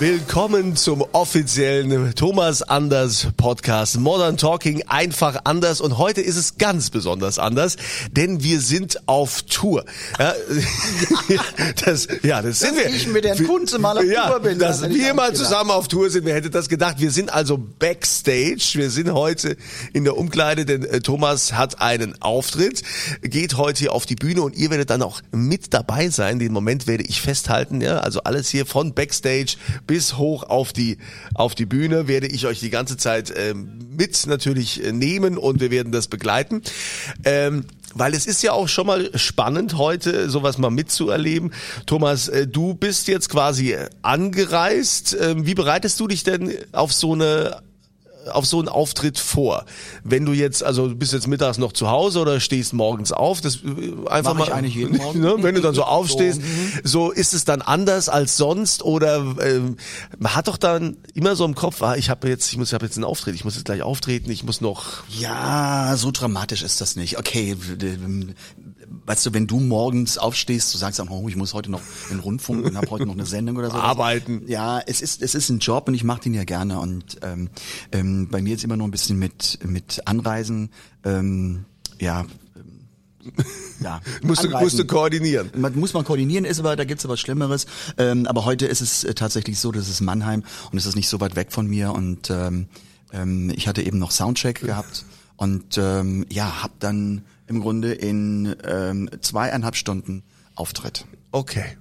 Willkommen zum offiziellen Thomas Anders Podcast Modern Talking einfach anders und heute ist es ganz besonders anders, denn wir sind auf Tour. Ja, das, ja, das sind wir. ich mit Herrn Kunze mal auf ja, Tour bin, Dass das wir mal zusammen auf Tour sind, wer hätte das gedacht? Wir sind also backstage. Wir sind heute in der Umkleide, denn äh, Thomas hat einen Auftritt, geht heute hier auf die Bühne und ihr werdet dann auch mit dabei sein. Den Moment werde ich festhalten, ja, also alles hier von backstage bis hoch auf die auf die Bühne werde ich euch die ganze Zeit ähm, mit natürlich äh, nehmen und wir werden das begleiten. Ähm, weil es ist ja auch schon mal spannend heute, sowas mal mitzuerleben. Thomas, äh, du bist jetzt quasi angereist. Ähm, Wie bereitest du dich denn auf so eine auf so einen Auftritt vor? Wenn du jetzt, also du bist jetzt mittags noch zu Hause oder stehst morgens auf, das äh, einfach Mach mal. ich eigentlich jeden Morgen. Ne, wenn du dann so So, aufstehst, mhm. so ist es dann anders als sonst oder ähm, man hat doch dann immer so im Kopf, ah, ich habe jetzt, ich muss, ich habe jetzt einen Auftritt, ich muss jetzt gleich auftreten, ich muss noch. Ja, so dramatisch ist das nicht. Okay, weißt du, wenn du morgens aufstehst, du sagst dann, oh, ich muss heute noch in den Rundfunk und habe heute noch eine Sendung oder so. Arbeiten. Ja, es ist es ist ein Job und ich mache den ja gerne und ähm, ähm, bei mir jetzt immer noch ein bisschen mit mit Anreisen. Ähm, ja. ähm, Ja, Musst du, musst du koordinieren. Man muss man koordinieren, ist aber, da gibt's aber Schlimmeres. Ähm, aber heute ist es äh, tatsächlich so, das ist Mannheim und es ist nicht so weit weg von mir und ähm, ähm, ich hatte eben noch Soundcheck gehabt und ähm, ja, hab dann im Grunde in ähm, zweieinhalb Stunden Auftritt. Okay.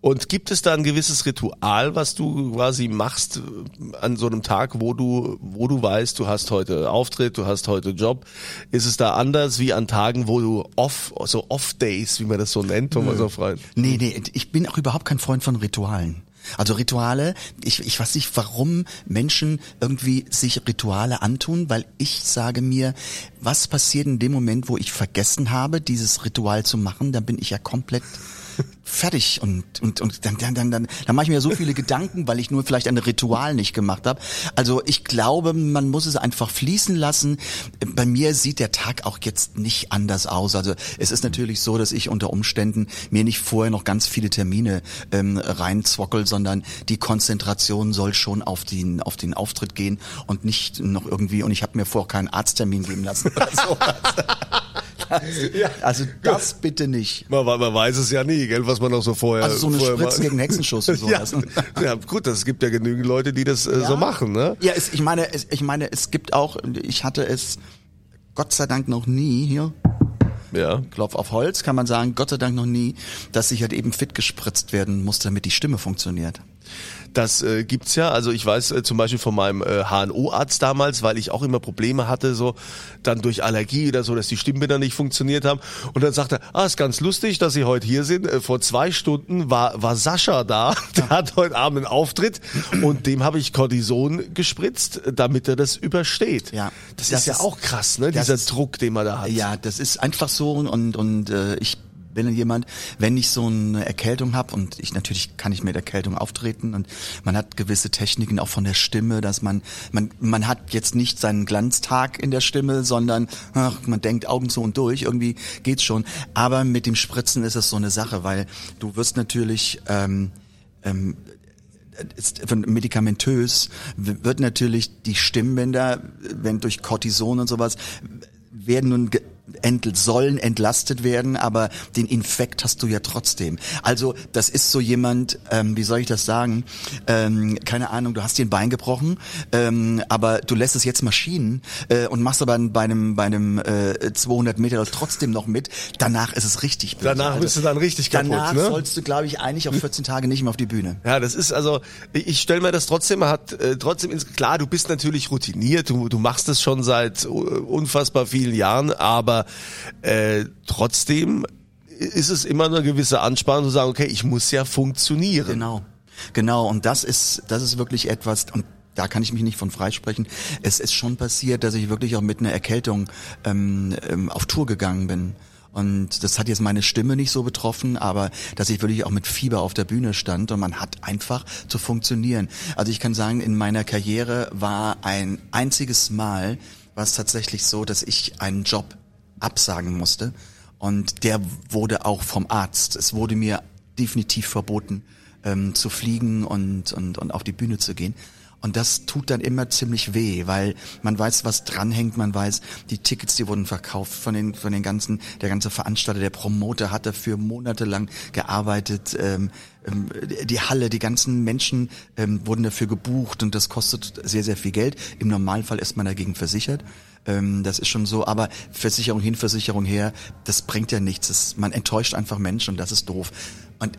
Und gibt es da ein gewisses Ritual, was du quasi machst äh, an so einem Tag, wo du, wo du weißt, du hast heute Auftritt, du hast heute Job? Ist es da anders wie an Tagen, wo du off, so Off-Days, wie man das so nennt, Thomas Freund? Nee, nee, ich bin auch überhaupt kein Freund von Ritualen. Also Rituale, ich, ich weiß nicht, warum Menschen irgendwie sich Rituale antun, weil ich sage mir, was passiert in dem Moment, wo ich vergessen habe, dieses Ritual zu machen, dann bin ich ja komplett fertig und und und dann dann dann dann, dann mache ich mir so viele Gedanken, weil ich nur vielleicht ein Ritual nicht gemacht habe. Also ich glaube, man muss es einfach fließen lassen. Bei mir sieht der Tag auch jetzt nicht anders aus. Also es ist natürlich so, dass ich unter Umständen mir nicht vorher noch ganz viele Termine ähm, reinzwockel, sondern die Konzentration soll schon auf den auf den Auftritt gehen und nicht noch irgendwie. Und ich habe mir vorher keinen Arzttermin geben lassen oder sowas. Also das bitte nicht. Man, man weiß es ja nie, gell, was man noch so vorher. Also so eine vorher Spritze gegen Hexenschuss und ja, sowas. ja, gut, es gibt ja genügend Leute, die das äh, so machen, ne? Ja, es, ich meine, es, ich meine, es gibt auch, ich hatte es Gott sei Dank noch nie hier. Ja. Klopf auf Holz kann man sagen, Gott sei Dank noch nie, dass ich halt eben fit gespritzt werden muss, damit die Stimme funktioniert. Das äh, gibt's ja. Also ich weiß äh, zum Beispiel von meinem äh, HNO-Arzt damals, weil ich auch immer Probleme hatte, so dann durch Allergie oder so, dass die Stimmbänder nicht funktioniert haben. Und dann sagte er, ah, ist ganz lustig, dass Sie heute hier sind. Äh, vor zwei Stunden war, war Sascha da, der hat heute Abend einen Auftritt und dem habe ich Cortison gespritzt, damit er das übersteht. Ja. Das, Das ist ja ist- auch krass, ne? Dieser ist- Druck, den man da hat. Ja, das ist einfach so und und äh, ich bin jemand, wenn ich so eine Erkältung habe und ich natürlich kann ich mit Erkältung auftreten und man hat gewisse Techniken auch von der Stimme, dass man man man hat jetzt nicht seinen Glanztag in der Stimme, sondern ach, man denkt Augen zu und durch, irgendwie geht's schon. Aber mit dem Spritzen ist es so eine Sache, weil du wirst natürlich ähm, ähm, medikamentös wird natürlich die Stimmbänder, wenn durch Cortison und sowas, werden nun ent, sollen entlastet werden, aber den Infekt hast du ja trotzdem. Also das ist so jemand, ähm, wie soll ich das sagen? Ähm, keine Ahnung, du hast dir ein Bein gebrochen, ähm, aber du lässt es jetzt maschinen äh, und machst aber bei einem bei einem äh, 200 Meter trotzdem noch mit. Danach ist es richtig böse. Danach Also bist du dann richtig kaputt, Danach ne? sollst du, glaube ich, eigentlich auf 14 Tage nicht mehr auf die Bühne. Ja, das ist also, ich stelle mir das trotzdem, hat äh, trotzdem ins klar, du bist natürlich routiniert, du, du machst das schon seit äh, unfassbar vielen Jahren, aber äh, trotzdem ist es immer eine gewisse Anspannung zu sagen, okay, ich muss ja funktionieren. Genau, genau. Und das ist, das ist wirklich etwas, und da kann ich mich nicht von freisprechen. Es ist schon passiert, dass ich wirklich auch mit einer Erkältung ähm, ähm, auf Tour gegangen bin. Und das hat jetzt meine Stimme nicht so betroffen, aber dass ich wirklich auch mit Fieber auf der Bühne stand und man hat einfach zu funktionieren. Also ich kann sagen, in meiner Karriere war ein einziges Mal, war es tatsächlich so, dass ich einen Job absagen musste. Und der wurde auch vom Arzt. Es wurde mir definitiv verboten, ähm, zu fliegen und, und, und auf die Bühne zu gehen. Und das tut dann immer ziemlich weh, weil man weiß, was dranhängt, man weiß, die Tickets, die wurden verkauft von den, von den ganzen, der ganze Veranstalter, der Promoter hat dafür monatelang gearbeitet, ähm, ähm, die Halle, die ganzen Menschen ähm, wurden dafür gebucht und das kostet sehr, sehr viel Geld. Im Normalfall ist man dagegen versichert. Ähm, das ist schon so, aber Versicherung hin, Versicherung her, das bringt ja nichts. Das, man enttäuscht einfach Menschen und das ist doof. Und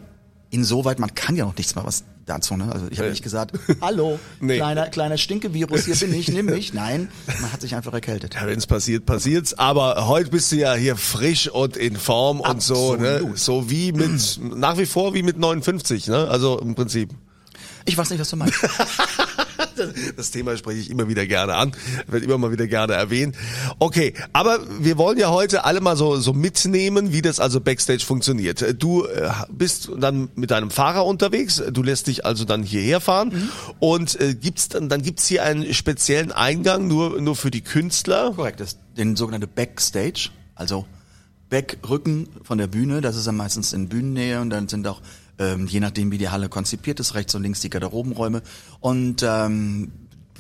insoweit, man kann ja noch nichts mehr was dazu. Ne? Also ich habe nicht gesagt, hallo, Nee. kleiner, kleiner Stinkevirus, hier bin ich, nimm mich. Nein, man hat sich einfach erkältet. Ja, wenn es passiert, passiert's. Aber heute bist du ja hier frisch und in Form und so, ne? Absolut. So wie mit, nach wie vor wie mit 59, ne? Also im Prinzip. Ich weiß nicht, was du meinst. Das Thema spreche ich immer wieder gerne an, wird immer mal wieder gerne erwähnt. Okay, aber wir wollen ja heute alle mal so, so mitnehmen, wie das also Backstage funktioniert. Du äh, bist dann mit deinem Fahrer unterwegs, du lässt dich also dann hierher fahren und äh, gibt's dann, dann gibt's hier einen speziellen Eingang nur, nur für die Künstler. Korrekt, das den sogenannte Backstage, also Backrücken von der Bühne, das ist dann meistens in Bühnennähe und dann sind auch, ähm, je nachdem wie die Halle konzipiert ist, rechts und links die Garderobenräume und ähm,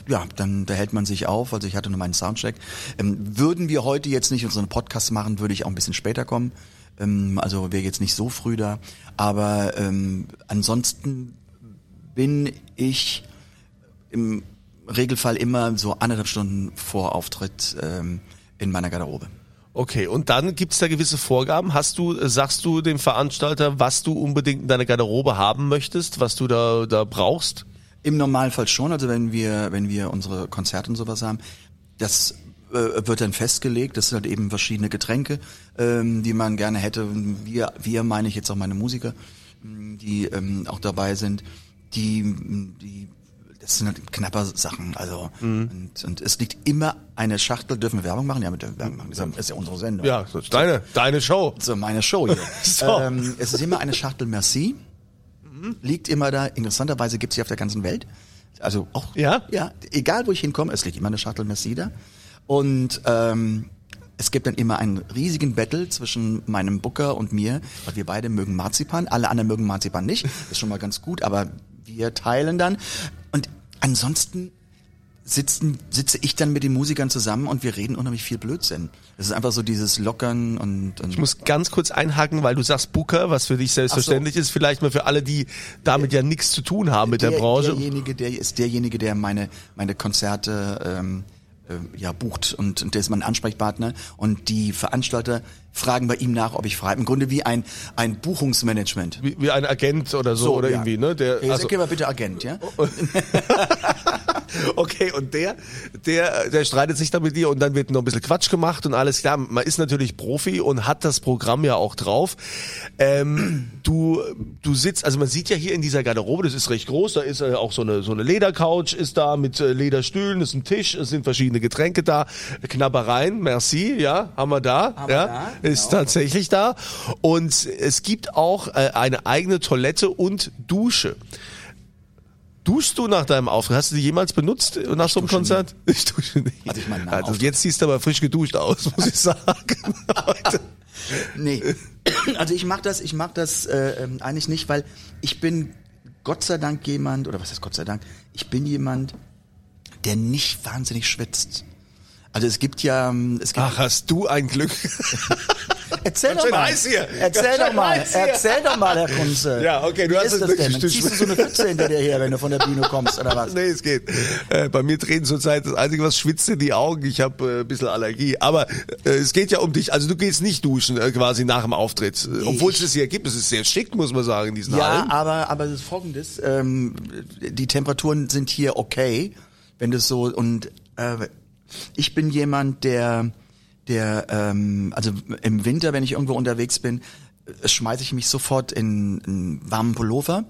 ja, dann da hält man sich auf. Also ich hatte nur meinen Soundcheck. Ähm, würden wir heute jetzt nicht unseren Podcast machen, würde ich auch ein bisschen später kommen. Ähm, also wäre jetzt nicht so früh da. Aber ähm, ansonsten bin ich im Regelfall immer so anderthalb Stunden vor Auftritt ähm, in meiner Garderobe. Okay, und dann gibt's da gewisse Vorgaben. Hast du, äh, sagst du dem Veranstalter, was du unbedingt in deiner Garderobe haben möchtest, was du da, da brauchst? Im Normalfall schon, also wenn wir, wenn wir unsere Konzerte und sowas haben, das äh, wird dann festgelegt, das sind halt eben verschiedene Getränke, ähm, die man gerne hätte. Wir, wir meine ich jetzt auch meine Musiker, die ähm, auch dabei sind, die, die das sind halt knapper Sachen, also und, und es liegt immer eine Schachtel, dürfen wir Werbung machen? Ja, mit der Werbung machen, das ist ja- unsere Sendung. Ja, ist deine, deine Show. So, meine Show hier. So. ähm, es ist immer eine Schachtel Merci. Liegt immer da. Interessanterweise gibt's sie auf der ganzen Welt. Also auch, Ja? ja, egal wo ich hinkomme, es liegt immer eine Shuttle Merci da. Und ähm, es gibt dann immer einen riesigen Battle zwischen meinem Booker und mir, weil wir beide mögen Marzipan, alle anderen mögen Marzipan nicht. Ist schon mal ganz gut, aber wir teilen dann. Ansonsten sitzen, sitze ich dann mit den Musikern zusammen und wir reden unheimlich viel Blödsinn. Es ist einfach so dieses Lockern und, und Ich muss ganz kurz einhaken, weil du sagst Booker, was für dich selbstverständlich ist, vielleicht mal für alle, die damit ja nichts zu tun haben mit der, Branche. Derjenige, der ist derjenige, der meine meine Konzerte ähm, ähm, ja bucht und, und der ist mein Ansprechpartner und die Veranstalter fragen bei ihm nach, ob ich frei. Im Grunde wie ein ein Buchungsmanagement. Wie, wie ein Agent oder so, oder ja. irgendwie, ne? Der, Hey, also, sag mal bitte Agent, ja? okay, und der, der, der streitet sich dann mit dir und dann wird noch ein bisschen Quatsch gemacht und alles klar. Man ist natürlich Profi und hat das Programm ja auch drauf. Ähm, du, du sitzt, also man sieht ja hier in dieser Garderobe, das ist recht groß, da ist äh, auch so eine, so eine Ledercouch ist da mit äh, Lederstühlen, ist ein Tisch, es sind verschiedene Getränke da, Knabbereien, merci, ja, haben wir da, Haben wir ja, da, ist genau. tatsächlich da und es gibt auch äh, eine eigene Toilette und Dusche. Duschst du nach deinem Auftritt? Hast du die jemals benutzt nach so einem Konzert? Ich dusche nicht. Also ich meine, also jetzt siehst du aber frisch geduscht aus, muss ich sagen. Nee. Also ich mach das, ich mach das äh, ähm, eigentlich nicht, weil ich bin Gott sei Dank jemand, oder was heißt Gott sei Dank, ich bin jemand, der nicht wahnsinnig schwitzt. Also es gibt ja, ähm, es gibt, Ach, hast du ein Glück. erzähl doch mal, heiß hier. erzähl doch mal, hier. erzähl doch mal, Herr Kunze. Ja, okay, du Wie hast es das denn? Dann ziehst du so eine Pfütze hinter dir her, wenn du von der Bühne kommst, oder was? nee, es geht. Äh, bei mir drehen zurzeit das Einzige, was schwitzt in die Augen. Ich habe äh, ein bisschen Allergie. Aber äh, es geht ja um dich. Also du gehst nicht duschen äh, quasi nach dem Auftritt. Obwohl es das hier gibt. Es ist sehr schick, muss man sagen, in diesen Ja, Hallen. aber, aber das ist folgendes, ähm, die Temperaturen sind hier okay, wenn das so, und äh, ich bin jemand, der, der, ähm, also im Winter, wenn ich irgendwo unterwegs bin, äh, schmeiße ich mich sofort in einen warmen Pullover,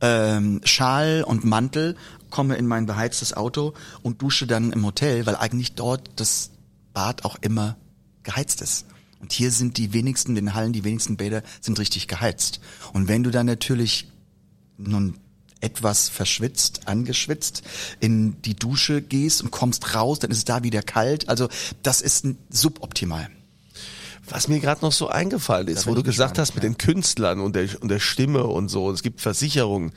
ähm, Schal und Mantel, komme in mein beheiztes Auto und dusche dann im Hotel, weil eigentlich dort das Bad auch immer geheizt ist. Und hier sind die wenigsten, in den Hallen, die wenigsten Bäder sind richtig geheizt. Und wenn du dann natürlich nun etwas verschwitzt, angeschwitzt, in die Dusche gehst und kommst raus, dann ist es da wieder kalt. Also das ist ein suboptimal. Was mir gerade noch so eingefallen ist, wo du gesagt hast mit den Künstlern und der, und der Stimme und so, und es gibt Versicherungen.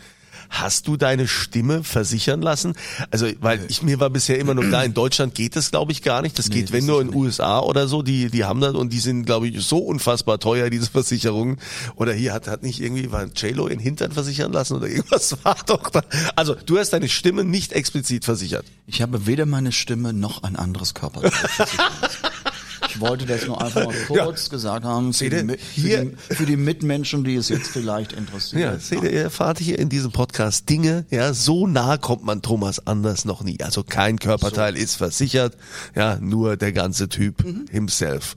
Hast du deine Stimme versichern lassen? Also, weil ich mir war bisher immer nur klar, in Deutschland geht das, glaube ich, gar nicht. Das Nee, geht, wenn nur in nicht. USA oder so, die, die haben das und die sind, glaube ich, so unfassbar teuer, diese Versicherungen. Oder hier hat, hat nicht irgendwie, war JLo in Hintern versichern lassen oder irgendwas war doch da. Also, du hast deine Stimme nicht explizit versichert. Ich habe weder meine Stimme noch ein anderes Körper. Ich wollte das nur einfach mal kurz gesagt haben für die, für, hier- die, für die Mitmenschen, die es jetzt vielleicht interessiert. Ja, seht ihr, erfahrt hier in diesem Podcast Dinge, ja, so nah kommt man Thomas Anders noch nie. Also kein Körperteil ist versichert, ja, nur der ganze Typ Mhm. himself.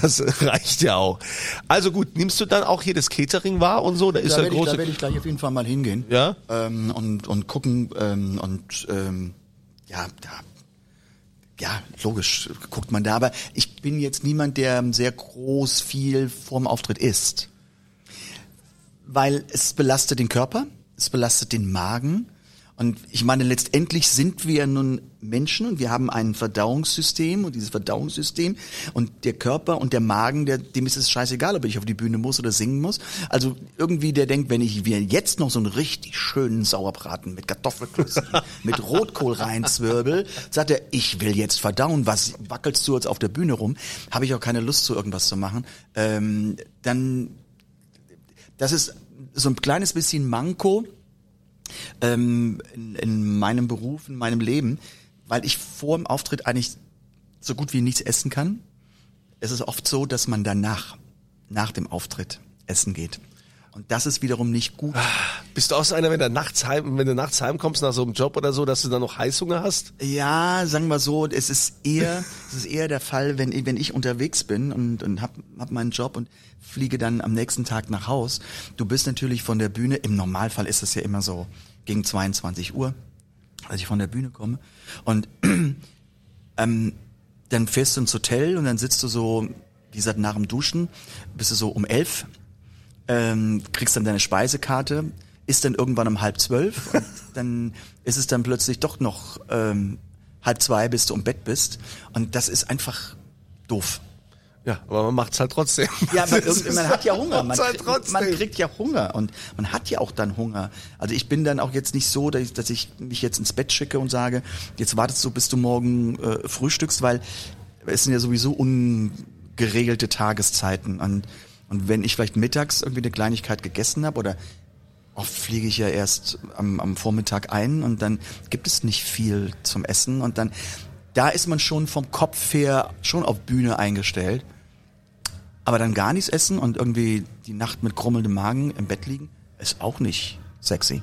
Das reicht ja auch. Also gut, nimmst du dann auch hier das Catering wahr und so? Da ist da ja werde ich, große. da werd ich gleich auf jeden Fall mal hingehen. Ja? Ähm, und, und gucken ähm, und ähm, ja, da, ja, logisch guckt man da. Aber ich bin jetzt niemand, der sehr groß viel vorm Auftritt isst. Weil es belastet den Körper, es belastet den Magen. Und ich meine, letztendlich sind wir nun Menschen und wir haben ein Verdauungssystem und dieses Verdauungssystem und der Körper und der Magen, der, dem ist es scheißegal, ob ich auf die Bühne muss oder singen muss. Also irgendwie der denkt, wenn ich mir jetzt noch so einen richtig schönen Sauerbraten mit Kartoffelklößen, mit Rotkohl reinzwirbel, sagt er, ich will jetzt verdauen, was wackelst du jetzt auf der Bühne rum? Habe ich auch keine Lust zu irgendwas zu machen. Ähm, dann, das ist so ein kleines bisschen Manko, ähm, in, in meinem Beruf, in meinem Leben, weil ich vor dem Auftritt eigentlich so gut wie nichts essen kann. Es ist oft so, dass man danach, nach dem Auftritt, essen geht. Und das ist wiederum nicht gut. Bist du auch so einer, wenn du nachts heim, wenn du nachts heimkommst nach so einem Job oder so, dass du dann noch Heißhunger hast? Ja, sagen wir so, es ist eher, es ist eher der Fall, wenn, ich- wenn ich unterwegs bin und, und hab, hab meinen Job und fliege dann am nächsten Tag nach Haus. Du bist natürlich von der Bühne, im Normalfall ist es ja immer so gegen 22 Uhr, als ich von der Bühne komme. Und ähm, dann fährst du ins Hotel und dann sitzt du so, wie gesagt, nach dem Duschen, bist du so um elf, ähm, kriegst dann deine Speisekarte, ist dann irgendwann um halb zwölf und dann ist es dann plötzlich doch noch ähm, halb zwei, bis du im Bett bist. Und das ist einfach doof. Ja, aber man macht's halt trotzdem. Ja, irgendwie- man hat ja Hunger. Man, halt man kriegt ja Hunger und man hat ja auch dann Hunger. Also ich bin dann auch jetzt nicht so, dass ich, dass ich mich jetzt ins Bett schicke und sage, jetzt wartest du, bis du morgen äh, frühstückst, weil es sind ja sowieso ungeregelte Tageszeiten. Und, und wenn ich vielleicht mittags irgendwie eine Kleinigkeit gegessen habe oder oft fliege ich ja erst am, am Vormittag ein und dann gibt es nicht viel zum Essen und dann da ist man schon vom Kopf her schon auf Bühne eingestellt. Aber dann gar nichts essen und irgendwie die Nacht mit krummelndem Magen im Bett liegen, ist auch nicht sexy.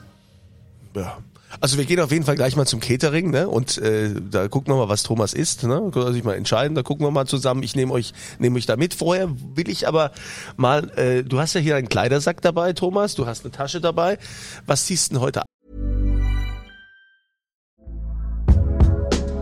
Ja. Also wir gehen auf jeden Fall gleich mal zum Catering, ne? Und äh, da gucken wir mal, was Thomas isst, ne? Kann sich mal entscheiden. Da gucken wir mal zusammen. Ich nehme euch, nehme euch da mit. Vorher will ich aber mal. Äh, du hast ja hier einen Kleidersack dabei, Thomas. Du hast eine Tasche dabei. Was ziehst du denn heute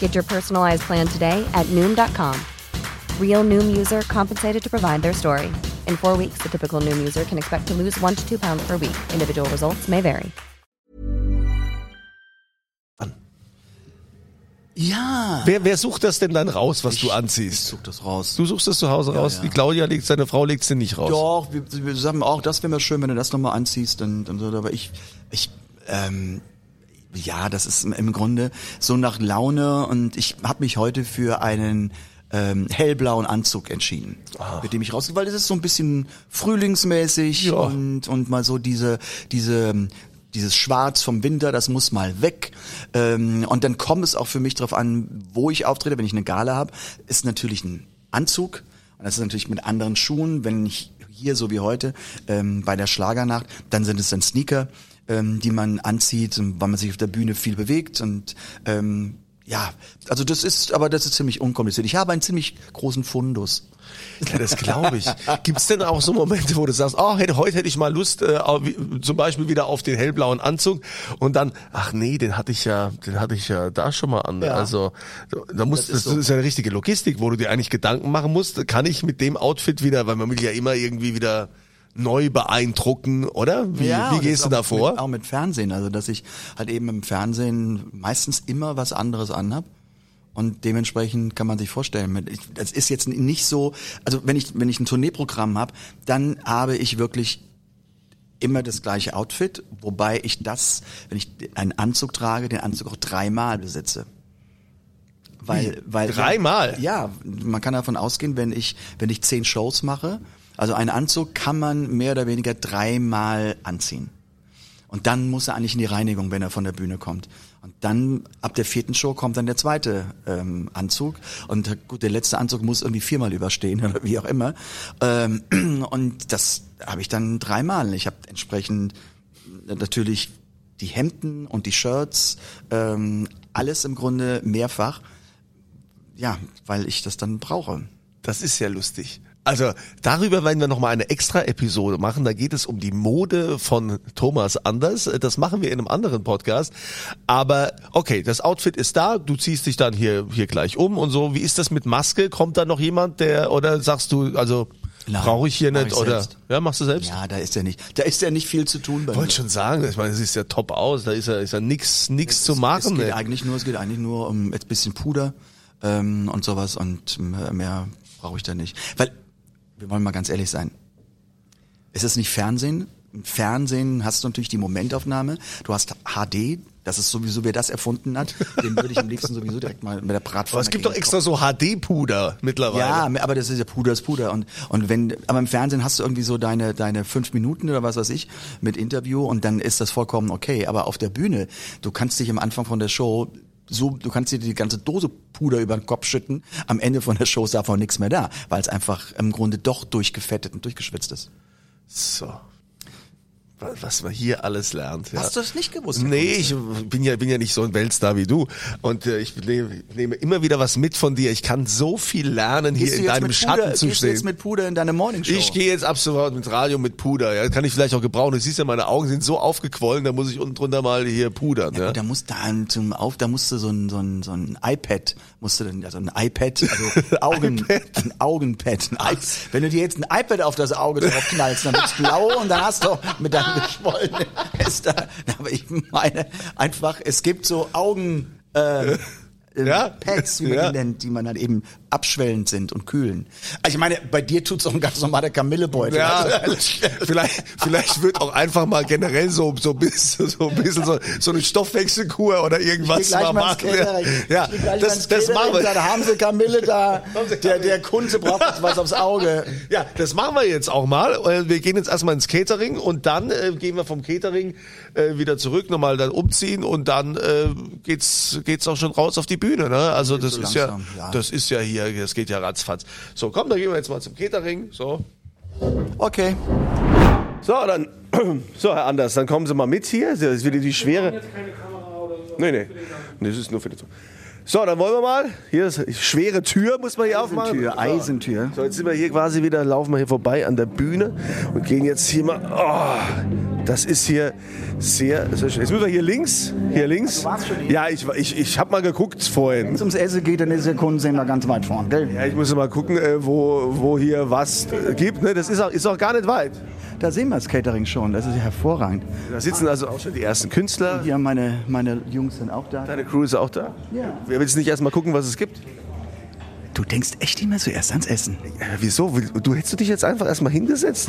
Get your personalized plan today at Noom.com. Real Noom user compensated to provide their story. In four weeks, the typical Noom user can expect to lose one to two pounds per week. Individual results may vary. Ja. Wer, wer sucht das denn dann raus, was du Ich anziehst? such das raus. Du suchst das zu Hause raus. ja. Die Claudia legt, seine Frau legt sie nicht raus. Doch, wir, wir sagen auch, das wäre mir schön, wenn du das nochmal anziehst. Dann, dann so, aber ich, ich, ähm, ja, das ist im- Grunde so nach Laune und ich habe mich heute für einen ähm, hellblauen Anzug entschieden, mit dem ich rausgehe, weil das ist so ein bisschen frühlingsmäßig Ja. und und mal so diese diese dieses Schwarz vom Winter, das muss mal weg. Ähm, und dann kommt es auch für mich darauf an, wo ich auftrete. Wenn ich eine Gala habe, ist natürlich ein Anzug. Und das ist natürlich mit anderen Schuhen. Wenn ich hier, so wie heute, ähm, bei der Schlagernacht, dann sind es dann Sneaker, ähm, die man anzieht, weil man sich auf der Bühne viel bewegt. Und ähm, ja, also das ist, aber das ist ziemlich unkompliziert. Ich habe einen ziemlich großen Fundus. Ja, das glaube ich. Gibt's denn auch so Momente, wo du sagst, oh, hätte, heute hätte ich mal Lust, äh, zum Beispiel wieder auf den hellblauen Anzug und dann, ach nee, den hatte ich ja, den hatte ich ja da schon mal an. Ja. Also da musst, Das das, ist so. ist ja eine richtige Logistik, wo du dir eigentlich Gedanken machen musst, kann ich mit dem Outfit wieder, weil man will ja immer irgendwie wieder neu beeindrucken, oder? Wie, Ja, wie gehst du da vor? Mit, auch mit Fernsehen, also dass ich halt eben im Fernsehen meistens immer was anderes anhab. Und dementsprechend kann man sich vorstellen, das ist jetzt nicht so, also wenn ich, wenn ich ein Tourneeprogramm habe, dann habe ich wirklich immer das gleiche Outfit, wobei ich das, wenn ich einen Anzug trage, den Anzug auch dreimal besitze. Weil, weil Dreimal? Ja, man kann davon ausgehen, wenn ich wenn ich zehn Shows mache, also einen Anzug kann man mehr oder weniger dreimal anziehen. Und dann muss er eigentlich in die Reinigung, wenn er von der Bühne kommt. Und dann, ab der vierten Show kommt dann der zweite ähm, Anzug. Und gut, der letzte Anzug muss irgendwie viermal überstehen oder wie auch immer. Ähm, und das habe ich dann dreimal. Ich habe entsprechend äh, natürlich die Hemden und die Shirts, ähm, alles im Grunde mehrfach. Ja, weil ich das dann brauche. Das ist ja lustig. Also darüber werden wir nochmal eine extra Episode machen. Da geht es um die Mode von Thomas Anders. Das machen wir in einem anderen Podcast. Aber okay, das Outfit ist da. Du ziehst dich dann hier hier gleich um und so. Wie ist das mit Maske? Kommt da noch jemand, der oder sagst du also brauche ich hier nicht ich oder selbst. ja machst du selbst? Ja, da ist ja nicht, da ist ja nicht viel zu tun bei Ich wollte schon sagen, ich meine, es sieht ja top aus. Da ist ja ist ja nix nix zu Es machen. geht ne? eigentlich nur, es geht eigentlich nur um ein bisschen Puder ähm, und sowas und mehr, mehr brauche ich da nicht. Weil, wir wollen mal ganz ehrlich sein, es ist nicht Fernsehen. Im Fernsehen hast du natürlich die Momentaufnahme. Du hast HD, das ist sowieso, wer das erfunden hat, den würde ich am liebsten sowieso direkt mal mit der Bratpfanne Aber es gibt doch extra so HD-Puder mittlerweile. ja, aber das ist ja Puder ist Puder und und wenn aber im Fernsehen hast du irgendwie so deine deine fünf Minuten oder was weiß ich mit Interview und dann ist das vollkommen okay. Aber auf der Bühne, du kannst dich am Anfang von der Show so, du kannst dir die ganze Dose Puder über den Kopf schütten. Am Ende von der Show ist davon nichts mehr da, weil es einfach im Grunde doch durchgefettet und durchgeschwitzt ist. So. Wa- Was man hier alles lernt. Ja. Hast du das nicht gewusst? Nee, ich bin ja, bin ja nicht so ein Weltstar wie du. Und äh, ich nehme, nehme immer wieder was mit von dir. Ich kann so viel lernen, hier Gehst du in deinem Schatten Puder, zu gehst du jetzt stehen. mit Puder in deine Morningshow? Ich gehe jetzt ab sofort mit Radio mit Puder. Ja, kann ich vielleicht auch gebrauchen. Du siehst ja, meine Augen sind so aufgequollen, da muss ich unten drunter mal hier pudern. Ja, Und da musst du zum Auf, da musst du so ein, so ein, so ein iPad, musst du dann, also ein iPad, also Augen, ein Augenpad. Ein Wenn du dir jetzt ein iPad auf das Auge drauf knallst, dann wird's blau und dann hast du mit deinem geschwollenen Esther. Aber ich meine einfach, es gibt so Augen, äh, Ja. Pads, wie man Ja. die nennt, die man dann eben abschwellend sind und kühlen. Also ich meine, bei dir tut's auch ein ganz normaler Kamillebeutel. Ja, Also, vielleicht, vielleicht wird auch einfach mal generell so, so ein bisschen, so ein bisschen so, so eine Stoffwechselkur oder irgendwas mal machen. Catering. Ja, das, das machen wir. Da haben sie Kamille da. Der, der Kunde braucht jetzt was aufs Auge. Ja, das machen wir jetzt auch mal. Äh, Wir gehen jetzt erstmal ins Catering und dann äh, gehen wir vom Catering äh, wieder zurück, nochmal dann umziehen und dann äh, geht's geht's auch schon raus auf die Bühne. Ne? Also das so ist ja, langsam, ja. das ist ja hier hier, das geht ja ratzfatz. So, komm, dann gehen wir jetzt mal zum Catering. So. Okay. So, dann, so, Herr Anders, dann kommen Sie mal mit hier. Das ist wieder die schwere. Nee, nee. Das ist nur für die Tour. So, dann wollen wir mal. Hier ist eine schwere Tür, muss man hier aufmachen. Tür, Eisentür. So, jetzt sind wir hier quasi wieder, laufen wir hier vorbei an der Bühne und gehen jetzt hier mal. Oh, das ist hier sehr. Jetzt müssen wir hier links. Hier links. warst schon hier? Ja, ich, ich, ich habe mal geguckt vorhin. Wenn es ums Essen geht, dann ist der Kundensender ganz weit vorn, gell? Ja, ich muss mal gucken, äh, wo, wo hier was äh, gibt. Ne? Das ist auch, ist auch gar nicht weit. Da sehen wir das Catering schon, das ist ja hervorragend. Da sitzen also auch schon die ersten Künstler. Hier meine, meine Jungs sind auch da. Deine Crew ist auch da? Ja. Wer will jetzt nicht erst mal gucken, was es gibt? Du denkst echt immer zuerst ans Essen. Ja, wieso? Du hättest du dich jetzt einfach erst mal hingesetzt?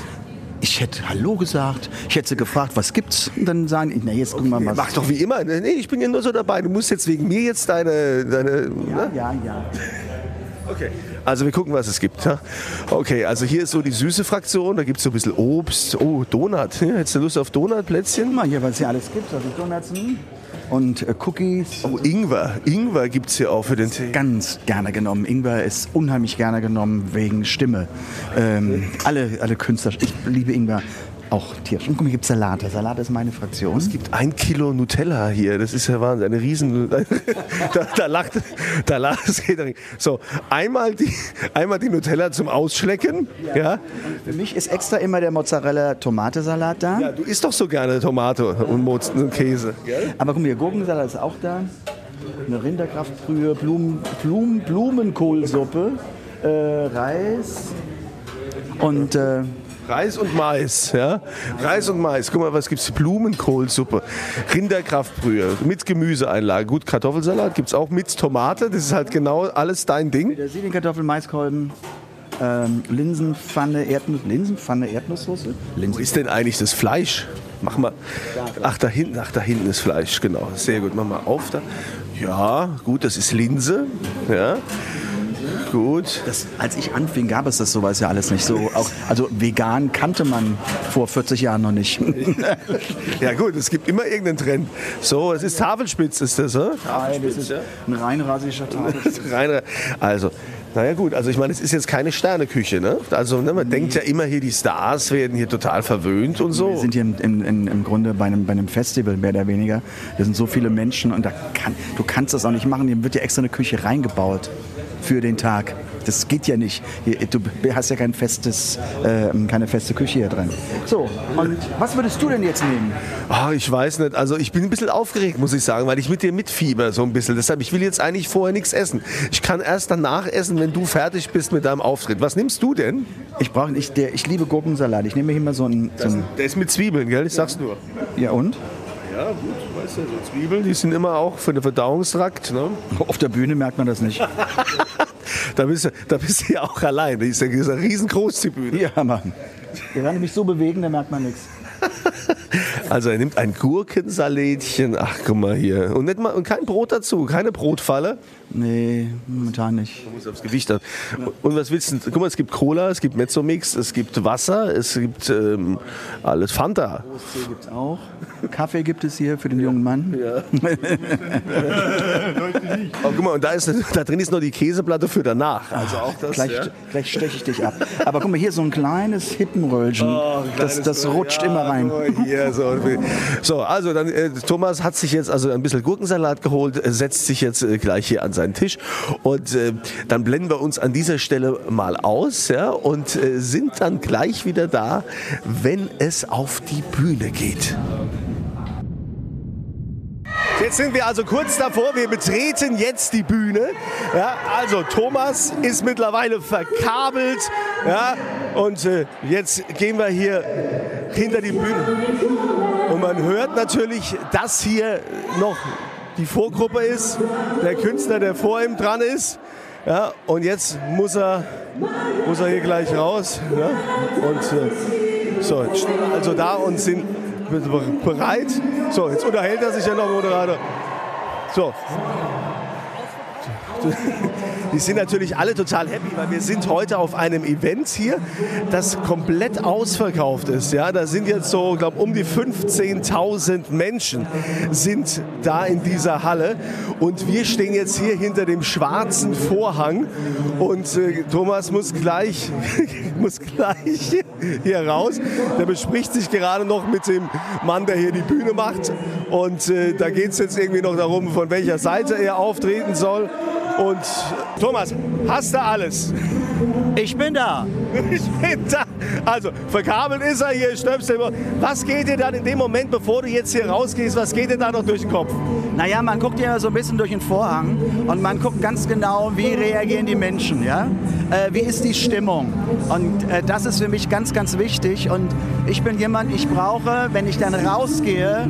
Ich hätte Hallo gesagt, ich hätte sie gefragt, was gibt's? Und dann sagen, na jetzt gucken wir mal. Mach doch wie immer. Nee, ich bin ja nur so dabei. Du musst jetzt wegen mir jetzt deine. deine ne? Ja, ja. Okay. Also wir gucken, was es gibt. Ja? Okay, also hier ist so die süße Fraktion. Da gibt es so ein bisschen Obst. Oh, Donut. Ja, hättest du Lust auf Donutplätzchen? Mal hier, was hier alles gibt. Also Donuts und äh, Cookies. Oh, Ingwer. Ingwer gibt es hier auch für den Tee. Ganz gerne genommen. Ingwer ist unheimlich gerne genommen wegen Stimme. Ähm, alle, alle Künstler, ich liebe Ingwer. Auch tierisch. Und guck mal, hier gibt Salat. Der Salat ist meine Fraktion. Es gibt ein Kilo Nutella hier. Das ist ja Wahnsinn. Eine riesen. da, da lacht, da lacht das Catering. So, einmal die, einmal die Nutella zum Ausschlecken. Ja. Für mich ist extra immer der Mozzarella-Tomate-Salat da. ja. Du isst doch so gerne Tomate und Moz und Käse. Gell? Aber guck mal, Gurkensalat ist auch da. Eine Rinderkraftbrühe, Blumen, Blumen, Blumenkohlsuppe, äh, Reis und äh, Reis und Mais, ja. Reis und Mais. Guck mal, was gibt's? Blumenkohlsuppe, Rinderkraftbrühe mit Gemüseeinlage. Gut, Kartoffelsalat gibt's auch mit Tomate. Das ist halt genau alles dein Ding. der Silienkartoffel, Maiskolben, ähm, Linsenpfanne, Erdnuss, Linsenpfanne, Erdnusssoße. Wo Linsen. ist denn eigentlich das Fleisch? Mach mal. Ach, da hinten, ach, da hinten ist Fleisch, genau. Sehr gut. Mach mal auf da. Ja, gut, das ist Linse. Ja. Gut. Das, als ich anfing, gab es das sowas ja alles nicht. So, auch, also vegan kannte man vor 40 Jahren noch nicht. Ja gut, es gibt immer irgendeinen Trend. So, es ist Tafelspitz, ist das, oder? Nein, das ist ein rein rasischer Tag. Rein, also, naja gut, also ich meine, es ist jetzt keine Sterneküche, ne? Also ne, man denkt ja immer hier, die Stars werden hier total verwöhnt und so. Wir sind hier im, im, im, im Grunde bei einem, bei einem Festival, mehr oder weniger. Da sind so viele Menschen und da kann, du kannst das auch nicht machen. Hier wird ja extra eine Küche reingebaut für den Tag. Das geht ja nicht. Du hast ja kein festes, äh, keine feste Küche hier drin. So, und was würdest du denn jetzt nehmen? Ah, ich weiß nicht, also ich bin ein bisschen aufgeregt, muss ich sagen, weil ich mit dir mitfieber so ein bisschen. Deshalb, ich will jetzt eigentlich vorher nichts essen. Ich kann erst danach essen, wenn du fertig bist mit deinem Auftritt. Was nimmst du denn? Ich brauche ich, der, ich liebe Gurkensalat. Ich nehme hier mal so einen. So einen Der ist mit Zwiebeln, gell? Ich sag's nur. ja und? Ja, gut, weißt du, so Zwiebeln, die sind immer auch für den Verdauungstrakt, ne? Auf der Bühne merkt man das nicht. Da bist, du, da bist du ja auch allein. Die ist ja, die ist ja riesengroß, die Bühne. ja, Mann. Wir werden mich so bewegen, da merkt man nichts. Also er nimmt ein Gurkensalätchen, ach guck mal hier. Und, nicht mal, und kein Brot dazu, keine Brotfalle. Nee, momentan nicht. Man muss aufs Gewicht haben. Und was willst du? Guck mal, es gibt Cola, es gibt Mezzomix, es gibt Wasser, es gibt ähm, alles Fanta. Tee gibt's auch. Kaffee gibt es hier für den jungen Mann. Oh, guck mal, und da, ist, da drin ist noch die Käseplatte für danach. Also auch das. Gleich, ja. gleich steche ich dich ab. Aber guck mal, hier so ein kleines Hippenröllchen. Oh, das das rutscht immer rein. Hier, so. So, also dann äh, Thomas hat sich jetzt also ein bisschen Gurkensalat geholt, äh, setzt sich jetzt äh, gleich hier an seinen Tisch und äh, dann blenden wir uns an dieser Stelle mal aus ja, und äh, sind dann gleich wieder da, wenn es auf die Bühne geht. Jetzt sind wir also kurz davor, wir betreten jetzt die Bühne. Ja, also Thomas ist mittlerweile verkabelt. Ja, und äh, jetzt gehen wir hier hinter die Bühne. Und man hört natürlich, dass hier noch die Vorgruppe ist, der Künstler, der vor ihm dran ist. Ja, und jetzt muss er, muss er hier gleich raus. Ja, und äh, so, also da und sind bereit. So, jetzt unterhält er sich ja noch Moderator. So. Die sind natürlich alle total happy, weil wir sind heute auf einem Event hier, das komplett ausverkauft ist. Ja, da sind jetzt so, glaube um die 15.000 Menschen sind da in dieser Halle und wir stehen jetzt hier hinter dem schwarzen Vorhang und äh, Thomas muss gleich muss gleich hier raus. Der bespricht sich gerade noch mit dem Mann, der hier die Bühne macht und äh, da geht es jetzt irgendwie noch darum, von welcher Seite er auftreten soll. Und Thomas, hast du alles? Ich bin da. Ich bin da. Also, verkabelt ist er hier, Stöpsel. Was geht dir dann in dem Moment, bevor du jetzt hier rausgehst, was geht dir da noch durch den Kopf? Naja, man guckt ja so ein bisschen durch den Vorhang und man guckt ganz genau, wie reagieren die Menschen, ja? Äh, wie ist die Stimmung? Und äh, das ist für mich ganz, ganz wichtig. Und ich bin jemand, ich brauche, wenn ich dann rausgehe,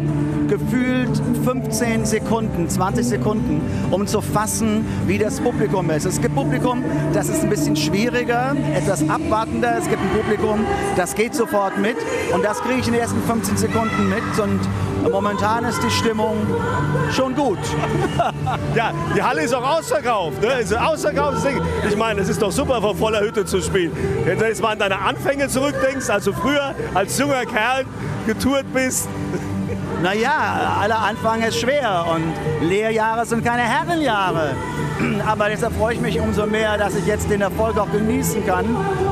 gefühlt 15 Sekunden, 20 Sekunden, um zu fassen, wie das Publikum ist. Es gibt Publikum, das ist ein bisschen schwieriger, etwas abwartender. Es gibt ein Publikum, das geht sofort mit. Und das kriege ich in den ersten 15 Sekunden mit. Und momentan ist die Stimmung schon gut. ja, die Halle ist auch ausverkauft. Ne? Ist Ding. Ich meine, es ist doch super, vor voller Hütte zu spielen. Wenn du jetzt mal an deine Anfänge zurückdenkst, als du früher als junger Kerl getourt bist, naja, aller Anfang ist schwer und Lehrjahre sind keine Herrenjahre. Aber deshalb freue ich mich umso mehr, dass ich jetzt den Erfolg auch genießen kann.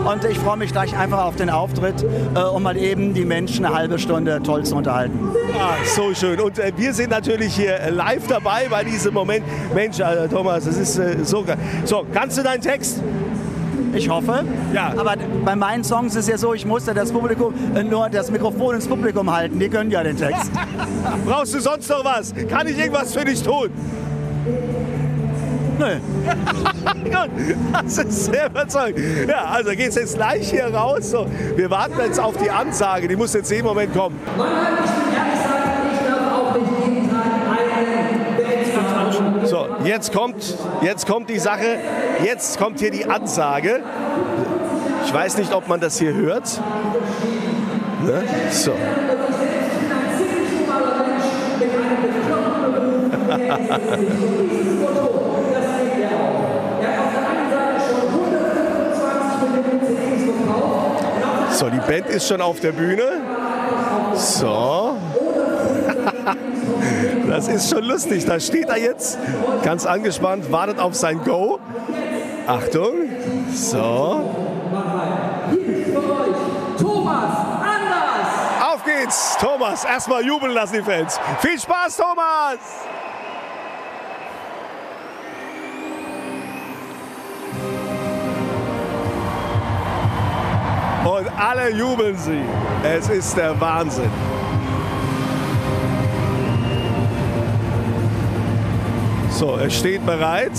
Und ich freue mich gleich einfach auf den Auftritt, äh, um mal eben die Menschen eine halbe Stunde toll zu unterhalten. Ah, so schön. Und äh, wir sind natürlich hier live dabei bei diesem Moment. Mensch, äh, Thomas, das ist äh, so geil. So, kannst du deinen Text? Ich hoffe. Ja. Aber bei meinen Songs ist es ja so, ich musste das Publikum äh, nur das Mikrofon ins Publikum halten. Die können ja den Text. Brauchst du sonst noch was? Kann ich irgendwas für dich tun? Nö. Gut, das ist sehr überzeugend. Ja, also geht's jetzt gleich hier raus. So, wir warten jetzt auf die Ansage. Die muss jetzt jeden Moment kommen. So, jetzt kommt, jetzt kommt die Sache. Jetzt kommt hier die Ansage. Ich weiß nicht, ob man das hier hört. Ne? So. So, die Band ist schon auf der Bühne. So. Das ist schon lustig. Da steht er jetzt ganz angespannt, wartet auf sein Go. Achtung. So. Thomas Anders! Auf geht's. Thomas, erstmal jubeln lassen die Fans. Viel Spaß, Thomas! Und alle jubeln sie. Es ist der Wahnsinn. So, er steht bereit.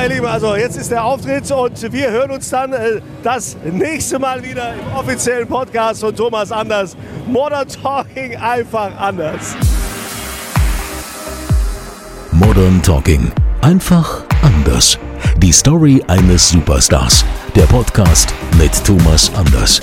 Ja, ihr Lieben, also jetzt ist der Auftritt und wir hören uns dann äh, das nächste Mal wieder im offiziellen Podcast von Thomas Anders. Modern Talking einfach anders. Modern Talking. Einfach anders. Die Story eines Superstars. Der Podcast mit Thomas Anders.